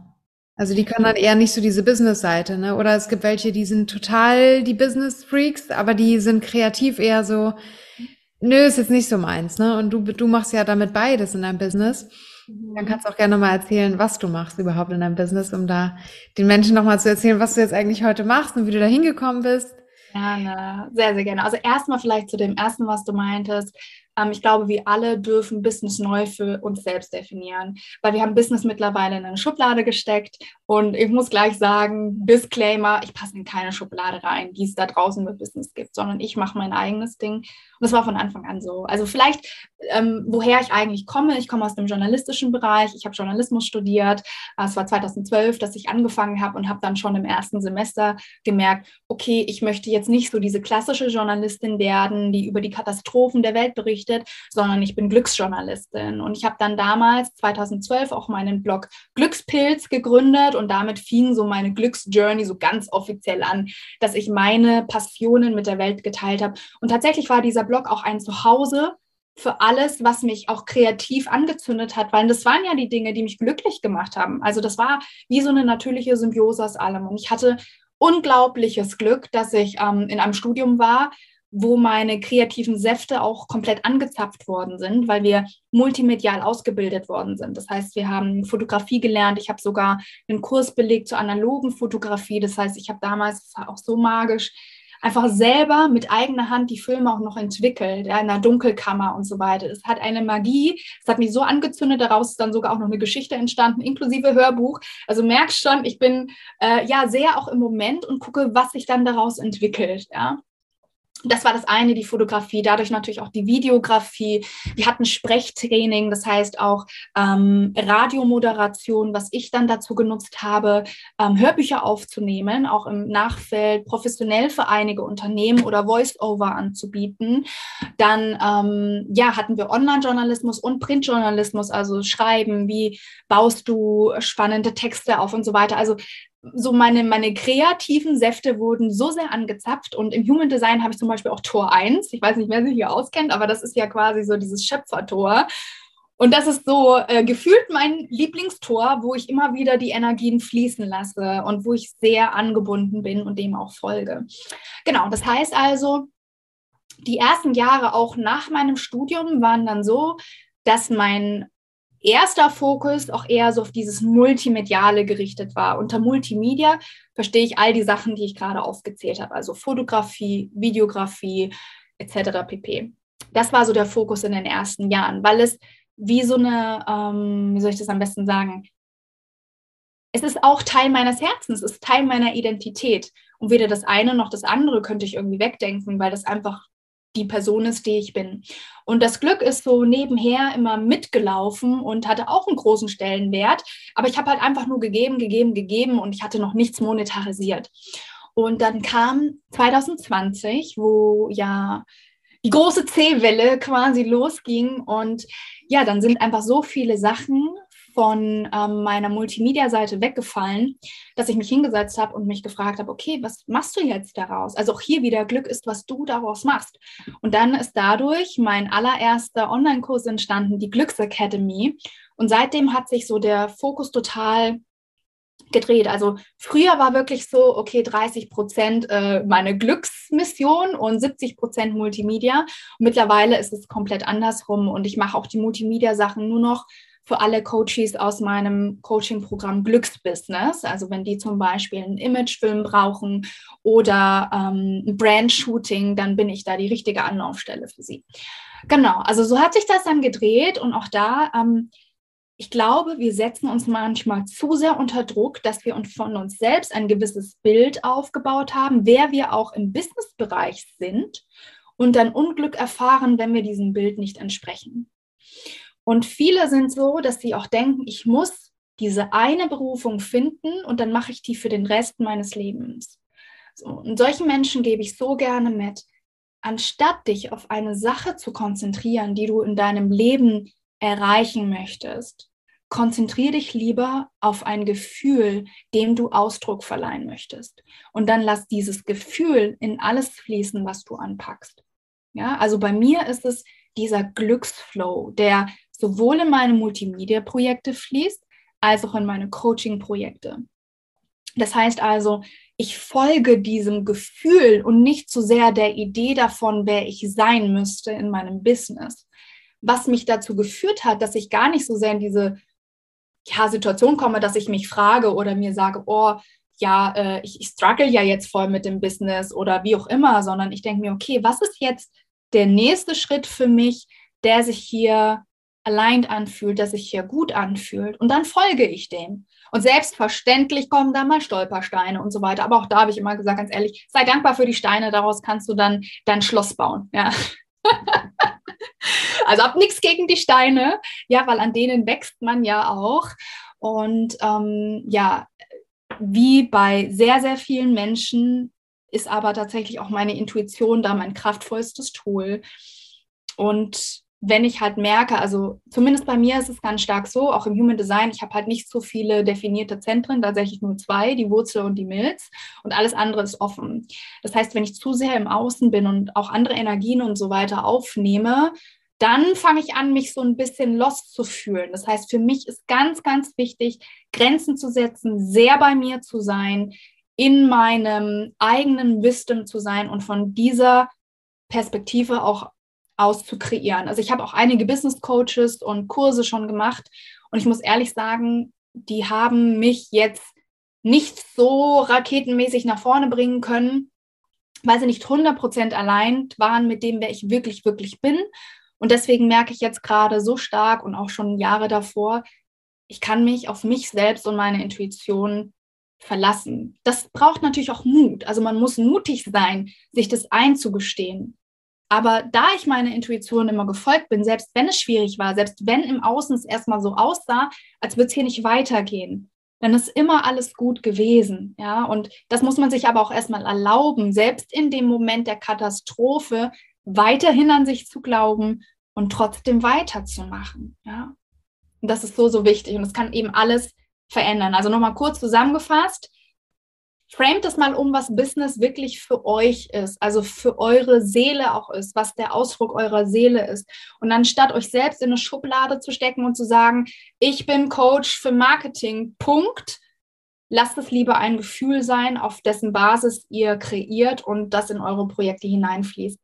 Also die können dann eher nicht so diese Business-Seite, ne? Oder es gibt welche, die sind total die Business-Freaks, aber die sind kreativ eher so, nö, ist jetzt nicht so meins, ne? Und du, du machst ja damit beides in deinem Business. Dann kannst du auch gerne mal erzählen, was du machst überhaupt in deinem Business, um da den Menschen nochmal zu erzählen, was du jetzt eigentlich heute machst und wie du da hingekommen bist. Gerne, sehr, sehr gerne. Also erstmal vielleicht zu dem ersten, was du meintest. Ähm, ich glaube, wir alle dürfen Business neu für uns selbst definieren, weil wir haben Business mittlerweile in eine Schublade gesteckt. Und ich muss gleich sagen, Disclaimer, ich passe in keine Schublade rein, die es da draußen mit Business gibt, sondern ich mache mein eigenes Ding. Und das war von Anfang an so. Also vielleicht, ähm, woher ich eigentlich komme, ich komme aus dem journalistischen Bereich, ich habe Journalismus studiert, es war 2012, dass ich angefangen habe und habe dann schon im ersten Semester gemerkt, okay, ich möchte jetzt nicht so diese klassische Journalistin werden, die über die Katastrophen der Welt berichtet, berichtet, sondern ich bin Glücksjournalistin. Und ich habe dann damals, 2012, auch meinen Blog Glückspilz gegründet und damit fing so meine Glücksjourney so ganz offiziell an, dass ich meine Passionen mit der Welt geteilt habe. Und tatsächlich war dieser Blog auch ein Zuhause für alles, was mich auch kreativ angezündet hat, weil das waren ja die Dinge, die mich glücklich gemacht haben. Also das war wie so eine natürliche Symbiose aus allem. Und ich hatte unglaubliches Glück, dass ich ähm, in einem Studium war, wo meine kreativen Säfte auch komplett angezapft worden sind, weil wir multimedial ausgebildet worden sind. Das heißt, wir haben Fotografie gelernt. Ich habe sogar einen Kurs belegt zur analogen Fotografie. Das heißt, ich habe damals, das war auch so magisch, einfach selber mit eigener Hand die Filme auch noch entwickelt, ja, in der Dunkelkammer und so weiter. Es hat eine Magie, es hat mich so angezündet, daraus ist dann sogar auch noch eine Geschichte entstanden, inklusive Hörbuch. Also merkst schon, ich bin äh, ja sehr auch im Moment und gucke, was sich dann daraus entwickelt. Ja. Das war das eine, die Fotografie, dadurch natürlich auch die Videografie. Wir hatten Sprechtraining, das heißt auch ähm, Radiomoderation, was ich dann dazu genutzt habe, ähm, Hörbücher aufzunehmen, auch im Nachfeld professionell für einige Unternehmen oder Voice-Over anzubieten. Dann ähm, ja, hatten wir Online-Journalismus und Printjournalismus, also Schreiben, wie baust du spannende Texte auf und so weiter. Also so meine, meine kreativen Säfte wurden so sehr angezapft und im Human Design habe ich zum Beispiel auch Tor 1. Ich weiß nicht, wer sich hier auskennt, aber das ist ja quasi so dieses Schöpfertor. Und das ist so äh, gefühlt mein Lieblingstor, wo ich immer wieder die Energien fließen lasse und wo ich sehr angebunden bin und dem auch folge. Genau, das heißt also, die ersten Jahre auch nach meinem Studium waren dann so, dass mein erster Fokus auch eher so auf dieses Multimediale gerichtet war. Unter Multimedia verstehe ich all die Sachen, die ich gerade aufgezählt habe, also Fotografie, Videografie etc. pp. Das war so der Fokus in den ersten Jahren, weil es wie so eine, ähm, wie soll ich das am besten sagen? Es ist auch Teil meines Herzens, es ist Teil meiner Identität. Und weder das eine noch das andere könnte ich irgendwie wegdenken, weil das einfach die Person ist, die ich bin. Und das Glück ist so nebenher immer mitgelaufen und hatte auch einen großen Stellenwert. Aber ich habe halt einfach nur gegeben, gegeben, gegeben und ich hatte noch nichts monetarisiert. Und dann kam 2020, wo ja die große C-Welle quasi losging und ja, dann sind einfach so viele Sachen von ähm, meiner Multimedia-Seite weggefallen, dass ich mich hingesetzt habe und mich gefragt habe, okay, was machst du jetzt daraus? Also auch hier wieder Glück ist, was du daraus machst. Und dann ist dadurch mein allererster Online-Kurs entstanden, die Glücksacademy. Und seitdem hat sich so der Fokus total gedreht. Also früher war wirklich so, okay, 30 Prozent äh, meine Glücksmission und 70 Prozent Multimedia. Mittlerweile ist es komplett andersrum und ich mache auch die Multimedia-Sachen nur noch für alle Coaches aus meinem Coaching-Programm Glücksbusiness. Also wenn die zum Beispiel einen Imagefilm brauchen oder ähm, ein Brand-Shooting, dann bin ich da die richtige Anlaufstelle für sie. Genau, also so hat sich das dann gedreht und auch da, ähm, ich glaube, wir setzen uns manchmal zu sehr unter Druck, dass wir uns von uns selbst ein gewisses Bild aufgebaut haben, wer wir auch im Business-Bereich sind und dann Unglück erfahren, wenn wir diesem Bild nicht entsprechen. Und viele sind so, dass sie auch denken, ich muss diese eine Berufung finden und dann mache ich die für den Rest meines Lebens. So, und solchen Menschen gebe ich so gerne mit, anstatt dich auf eine Sache zu konzentrieren, die du in deinem Leben erreichen möchtest, konzentriere dich lieber auf ein Gefühl, dem du Ausdruck verleihen möchtest. Und dann lass dieses Gefühl in alles fließen, was du anpackst. Ja, also bei mir ist es dieser Glücksflow, der sowohl in meine Multimedia-Projekte fließt, als auch in meine Coaching-Projekte. Das heißt also, ich folge diesem Gefühl und nicht zu so sehr der Idee davon, wer ich sein müsste in meinem Business. Was mich dazu geführt hat, dass ich gar nicht so sehr in diese ja, Situation komme, dass ich mich frage oder mir sage, oh, ja, äh, ich, ich struggle ja jetzt voll mit dem Business oder wie auch immer, sondern ich denke mir, okay, was ist jetzt der nächste Schritt für mich, der sich hier aligned anfühlt, dass sich hier gut anfühlt. Und dann folge ich dem. Und selbstverständlich kommen da mal Stolpersteine und so weiter. Aber auch da habe ich immer gesagt, ganz ehrlich, sei dankbar für die Steine, daraus kannst du dann dein Schloss bauen. Ja. also hab nichts gegen die Steine, ja, weil an denen wächst man ja auch. Und ähm, ja, wie bei sehr, sehr vielen Menschen ist aber tatsächlich auch meine Intuition da mein kraftvollstes Tool. Und wenn ich halt merke, also zumindest bei mir ist es ganz stark so, auch im Human Design, ich habe halt nicht so viele definierte Zentren, tatsächlich nur zwei, die Wurzel und die Milz und alles andere ist offen. Das heißt, wenn ich zu sehr im Außen bin und auch andere Energien und so weiter aufnehme, dann fange ich an, mich so ein bisschen lost zu fühlen. Das heißt, für mich ist ganz, ganz wichtig, Grenzen zu setzen, sehr bei mir zu sein, in meinem eigenen Wisdom zu sein und von dieser Perspektive auch auszukreieren. Also ich habe auch einige Business Coaches und Kurse schon gemacht und ich muss ehrlich sagen, die haben mich jetzt nicht so raketenmäßig nach vorne bringen können, weil sie nicht 100% allein waren mit dem, wer ich wirklich, wirklich bin. Und deswegen merke ich jetzt gerade so stark und auch schon Jahre davor, ich kann mich auf mich selbst und meine Intuition verlassen. Das braucht natürlich auch Mut. Also man muss mutig sein, sich das einzugestehen. Aber da ich meiner Intuition immer gefolgt bin, selbst wenn es schwierig war, selbst wenn im Außen es erstmal so aussah, als würde es hier nicht weitergehen, dann ist immer alles gut gewesen. Ja, und das muss man sich aber auch erstmal erlauben, selbst in dem Moment der Katastrophe weiterhin an sich zu glauben und trotzdem weiterzumachen. Ja, und das ist so, so wichtig. Und es kann eben alles verändern. Also nochmal kurz zusammengefasst. Framet es mal um, was Business wirklich für euch ist, also für eure Seele auch ist, was der Ausdruck eurer Seele ist. Und anstatt euch selbst in eine Schublade zu stecken und zu sagen, ich bin Coach für Marketing, Punkt, lasst es lieber ein Gefühl sein, auf dessen Basis ihr kreiert und das in eure Projekte hineinfließt.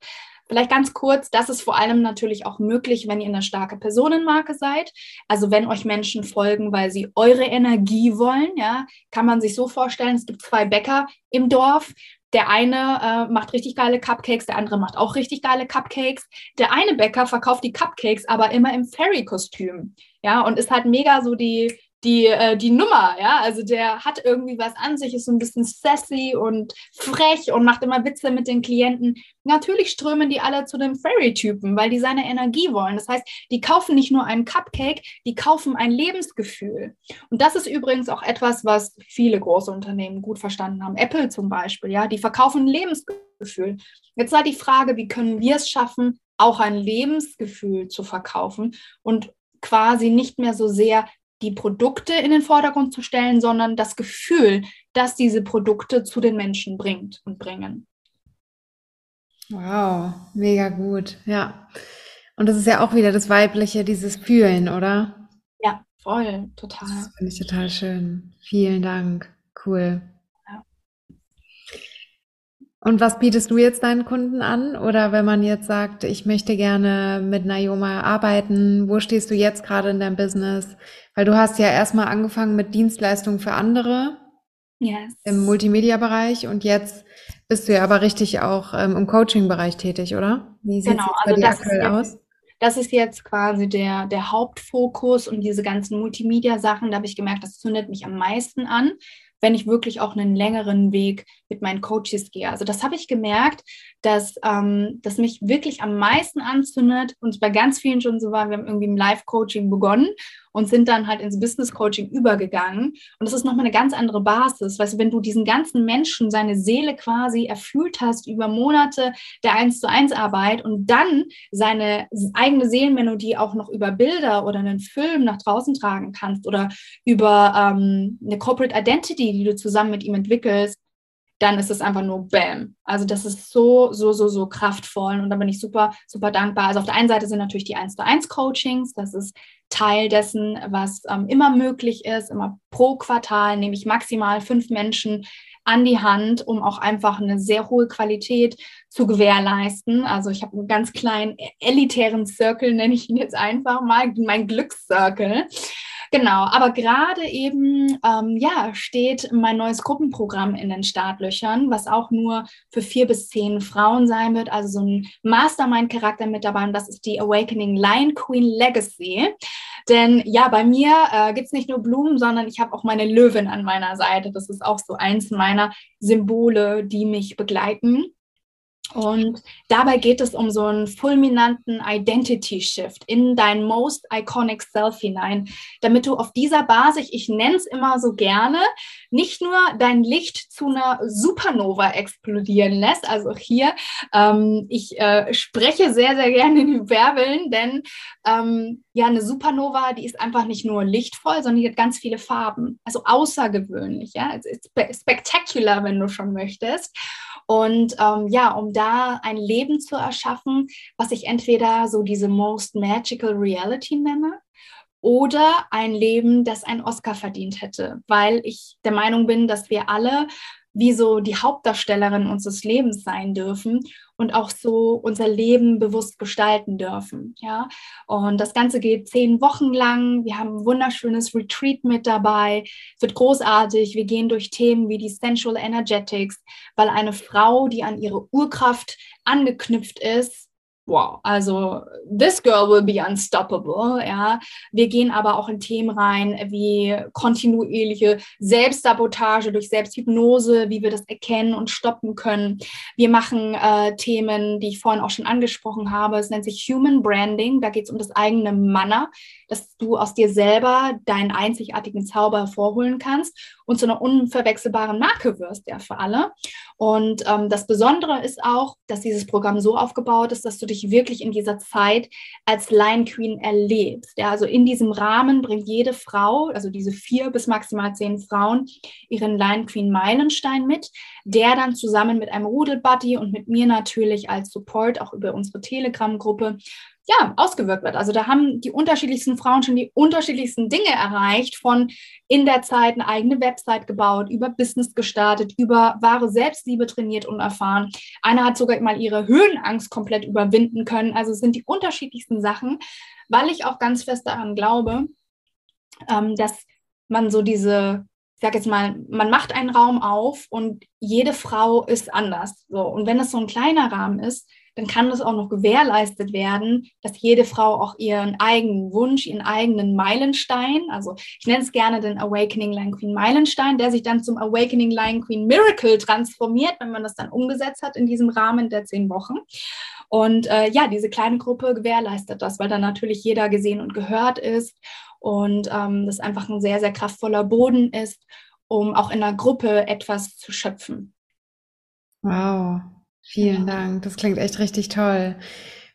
Vielleicht ganz kurz, das ist vor allem natürlich auch möglich, wenn ihr eine starke Personenmarke seid. Also wenn euch Menschen folgen, weil sie eure Energie wollen, ja, kann man sich so vorstellen, es gibt zwei Bäcker im Dorf. Der eine äh, macht richtig geile Cupcakes, der andere macht auch richtig geile Cupcakes. Der eine Bäcker verkauft die Cupcakes aber immer im Fairy-Kostüm. Ja, und ist halt mega so die, die, äh, die Nummer, ja. Also der hat irgendwie was an sich, ist so ein bisschen sassy und frech und macht immer Witze mit den Klienten. Natürlich strömen die alle zu dem Fairy-Typen, weil die seine Energie wollen. Das heißt, die kaufen nicht nur einen Cupcake, die kaufen ein Lebensgefühl. Und das ist übrigens auch etwas, was viele große Unternehmen gut verstanden haben. Apple zum Beispiel, ja, die verkaufen ein Lebensgefühl. Jetzt sei die Frage, wie können wir es schaffen, auch ein Lebensgefühl zu verkaufen und quasi nicht mehr so sehr die Produkte in den Vordergrund zu stellen, sondern das Gefühl, dass diese Produkte zu den Menschen bringt und bringen. Wow, mega gut, ja. Und das ist ja auch wieder das Weibliche, dieses Fühlen, oder? Ja, voll, total. Das finde ich total schön. Vielen Dank. Cool. Und was bietest du jetzt deinen Kunden an? Oder wenn man jetzt sagt, ich möchte gerne mit Naoma arbeiten, wo stehst du jetzt gerade in deinem Business? Weil du hast ja erstmal angefangen mit Dienstleistungen für andere yes. im Multimedia-Bereich und jetzt bist du ja aber richtig auch ähm, im Coaching-Bereich tätig, oder? Wie sieht genau, also aktuell aus? Das ist jetzt quasi der, der Hauptfokus und diese ganzen Multimedia-Sachen, da habe ich gemerkt, das zündet mich am meisten an, wenn ich wirklich auch einen längeren Weg mit meinen Coaches gehe. Also das habe ich gemerkt, dass ähm, das mich wirklich am meisten anzündet und bei ganz vielen schon so war, wir haben irgendwie im Live-Coaching begonnen und sind dann halt ins Business-Coaching übergegangen. Und das ist nochmal eine ganz andere Basis. Weißt du, wenn du diesen ganzen Menschen seine Seele quasi erfüllt hast über Monate der eins zu eins Arbeit und dann seine eigene Seelenmelodie auch noch über Bilder oder einen Film nach draußen tragen kannst oder über ähm, eine Corporate Identity, die du zusammen mit ihm entwickelst, dann ist es einfach nur Bam. Also das ist so, so, so, so kraftvoll und da bin ich super, super dankbar. Also auf der einen Seite sind natürlich die 1 zu 1 Coachings, das ist Teil dessen, was ähm, immer möglich ist. Immer pro Quartal nehme ich maximal fünf Menschen an die Hand, um auch einfach eine sehr hohe Qualität zu gewährleisten. Also ich habe einen ganz kleinen elitären Circle, nenne ich ihn jetzt einfach mal, mein Glückscircle. Genau, aber gerade eben, ähm, ja, steht mein neues Gruppenprogramm in den Startlöchern, was auch nur für vier bis zehn Frauen sein wird, also so ein Mastermind-Charakter mit dabei und das ist die Awakening Lion Queen Legacy. Denn ja, bei mir äh, gibt es nicht nur Blumen, sondern ich habe auch meine Löwin an meiner Seite. Das ist auch so eins meiner Symbole, die mich begleiten. Und dabei geht es um so einen fulminanten Identity Shift in dein most iconic self hinein, damit du auf dieser Basis, ich nenne es immer so gerne, nicht nur dein Licht zu einer Supernova explodieren lässt. Also hier, ähm, ich äh, spreche sehr, sehr gerne in Wirbeln, denn ähm, ja, eine Supernova, die ist einfach nicht nur lichtvoll, sondern die hat ganz viele Farben. Also außergewöhnlich, ja, es ist spectacular, wenn du schon möchtest. Und ähm, ja, um da ein Leben zu erschaffen, was ich entweder so diese Most Magical Reality nenne oder ein Leben, das einen Oscar verdient hätte, weil ich der Meinung bin, dass wir alle wie so die Hauptdarstellerin unseres Lebens sein dürfen und auch so unser Leben bewusst gestalten dürfen. Ja, und das Ganze geht zehn Wochen lang. Wir haben ein wunderschönes Retreat mit dabei. Es wird großartig. Wir gehen durch Themen wie die Sensual Energetics, weil eine Frau, die an ihre Urkraft angeknüpft ist, wow, also this girl will be unstoppable, ja. Wir gehen aber auch in Themen rein wie kontinuierliche Selbstsabotage durch Selbsthypnose, wie wir das erkennen und stoppen können. Wir machen äh, Themen, die ich vorhin auch schon angesprochen habe. Es nennt sich Human Branding. Da geht es um das eigene Manner, dass du aus dir selber deinen einzigartigen Zauber hervorholen kannst und zu einer unverwechselbaren Marke wirst, ja, für alle. Und ähm, das Besondere ist auch, dass dieses Programm so aufgebaut ist, dass du dich wirklich in dieser Zeit als Lion Queen erlebst. Ja, also in diesem Rahmen bringt jede Frau, also diese vier bis maximal zehn Frauen, ihren Lion Queen Meilenstein mit, der dann zusammen mit einem Rudelbuddy und mit mir natürlich als Support auch über unsere Telegram-Gruppe ja, ausgewirkt wird. Also da haben die unterschiedlichsten Frauen schon die unterschiedlichsten Dinge erreicht, von in der Zeit eine eigene Website gebaut, über Business gestartet, über wahre Selbstliebe trainiert und erfahren. Eine hat sogar mal ihre Höhenangst komplett überwinden können. Also es sind die unterschiedlichsten Sachen, weil ich auch ganz fest daran glaube, ähm, dass man so diese ich sag jetzt mal, man macht einen Raum auf und jede Frau ist anders. So. Und wenn es so ein kleiner Rahmen ist, dann kann das auch noch gewährleistet werden, dass jede Frau auch ihren eigenen Wunsch, ihren eigenen Meilenstein, also ich nenne es gerne den Awakening Lion Queen Meilenstein, der sich dann zum Awakening Lion Queen Miracle transformiert, wenn man das dann umgesetzt hat in diesem Rahmen der zehn Wochen. Und äh, ja, diese kleine Gruppe gewährleistet das, weil dann natürlich jeder gesehen und gehört ist und ähm, das einfach ein sehr, sehr kraftvoller Boden ist, um auch in der Gruppe etwas zu schöpfen. Wow, Vielen Dank. Das klingt echt richtig toll.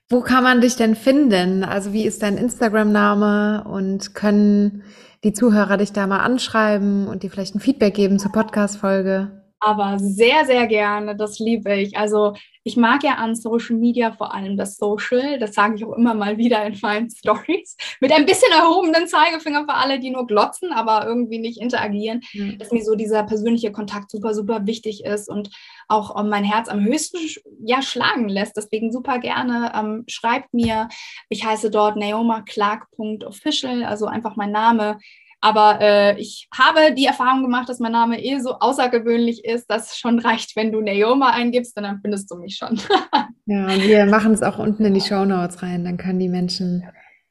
Wo kann man dich denn finden? Also wie ist dein Instagram-Name und können die Zuhörer dich da mal anschreiben und dir vielleicht ein Feedback geben zur Podcast-Folge? aber sehr, sehr gerne. Das liebe ich. Also ich mag ja an Social Media vor allem das Social. Das sage ich auch immer mal wieder in meinen Stories. Mit ein bisschen erhobenen Zeigefinger für alle, die nur glotzen, aber irgendwie nicht interagieren. Mhm. Dass mir so dieser persönliche Kontakt super, super wichtig ist und auch mein Herz am höchsten ja, schlagen lässt. Deswegen super gerne. Ähm, schreibt mir. Ich heiße dort naomaclark.official, also einfach mein Name aber äh, ich habe die Erfahrung gemacht, dass mein Name eh so außergewöhnlich ist, dass es schon reicht, wenn du Naoma eingibst, dann findest du mich schon. ja, und wir machen es auch unten in die Show Notes rein. Dann können die Menschen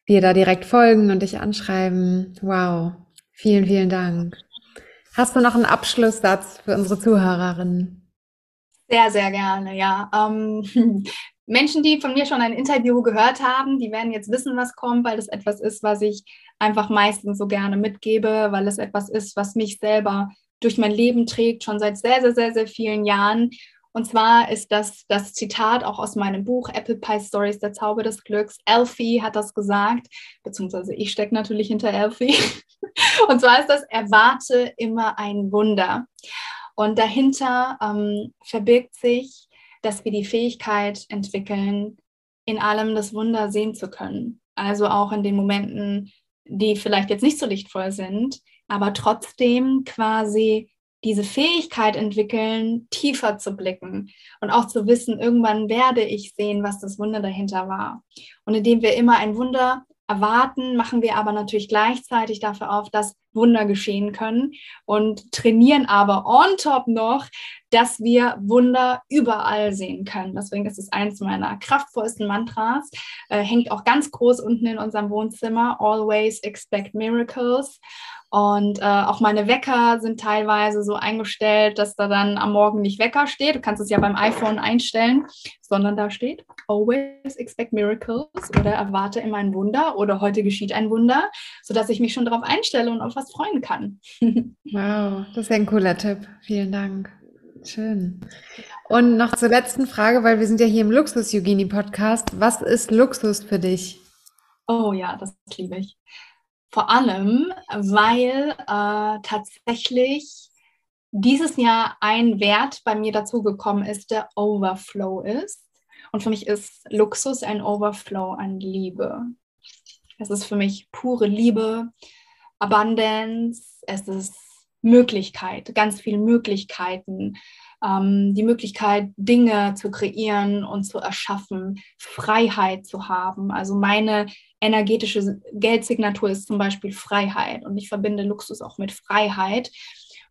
dir da direkt folgen und dich anschreiben. Wow, vielen, vielen Dank. Hast du noch einen Abschlusssatz für unsere Zuhörerinnen? Sehr, sehr gerne, ja. Ähm, Menschen, die von mir schon ein Interview gehört haben, die werden jetzt wissen, was kommt, weil das etwas ist, was ich einfach meistens so gerne mitgebe, weil es etwas ist, was mich selber durch mein Leben trägt, schon seit sehr, sehr, sehr, sehr vielen Jahren. Und zwar ist das das Zitat auch aus meinem Buch Apple Pie Stories, der Zauber des Glücks. Elfie hat das gesagt, beziehungsweise ich stecke natürlich hinter Elfie. Und zwar ist das, erwarte immer ein Wunder. Und dahinter ähm, verbirgt sich, dass wir die Fähigkeit entwickeln, in allem das Wunder sehen zu können. Also auch in den Momenten, die vielleicht jetzt nicht so lichtvoll sind, aber trotzdem quasi diese Fähigkeit entwickeln, tiefer zu blicken und auch zu wissen, irgendwann werde ich sehen, was das Wunder dahinter war. Und indem wir immer ein Wunder erwarten, machen wir aber natürlich gleichzeitig dafür auf, dass Wunder geschehen können und trainieren aber on top noch, dass wir Wunder überall sehen können. Deswegen ist es eines meiner kraftvollsten Mantras, äh, hängt auch ganz groß unten in unserem Wohnzimmer. Always expect miracles. Und äh, auch meine Wecker sind teilweise so eingestellt, dass da dann am Morgen nicht Wecker steht. Du kannst es ja beim iPhone einstellen, sondern da steht Always expect miracles oder erwarte immer ein Wunder oder heute geschieht ein Wunder, sodass ich mich schon darauf einstelle und auf was freuen kann. wow, das ist ein cooler Tipp. Vielen Dank. Schön. Und noch zur letzten Frage, weil wir sind ja hier im Luxus-Yogini-Podcast. Was ist Luxus für dich? Oh ja, das liebe ich. Vor allem, weil äh, tatsächlich dieses Jahr ein Wert bei mir dazugekommen ist, der Overflow ist. Und für mich ist Luxus ein Overflow an Liebe. Es ist für mich pure Liebe, Abundance, es ist Möglichkeit, ganz viele Möglichkeiten, ähm, die Möglichkeit, Dinge zu kreieren und zu erschaffen, Freiheit zu haben. Also meine energetische Geldsignatur ist zum Beispiel Freiheit und ich verbinde Luxus auch mit Freiheit.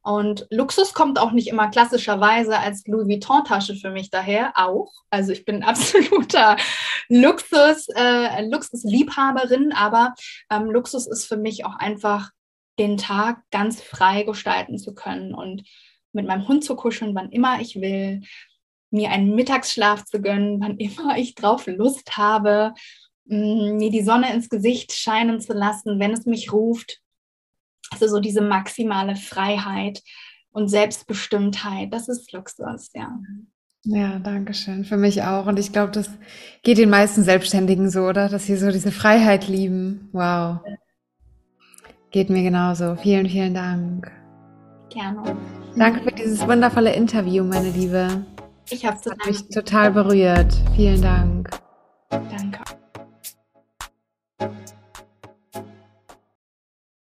Und Luxus kommt auch nicht immer klassischerweise als Louis Vuitton-Tasche für mich daher, auch. Also ich bin absoluter Luxus, äh, Luxusliebhaberin, aber ähm, Luxus ist für mich auch einfach den Tag ganz frei gestalten zu können und mit meinem Hund zu kuscheln, wann immer ich will, mir einen Mittagsschlaf zu gönnen, wann immer ich drauf Lust habe, mm, mir die Sonne ins Gesicht scheinen zu lassen, wenn es mich ruft. Also so diese maximale Freiheit und Selbstbestimmtheit, das ist Luxus, ja. Ja, danke schön. Für mich auch. Und ich glaube, das geht den meisten Selbstständigen so, oder? Dass sie so diese Freiheit lieben. Wow. Geht mir genauso. Vielen, vielen Dank. Gerne. Danke für dieses wundervolle Interview, meine Liebe. Ich habe mich total berührt. Vielen Dank. Danke.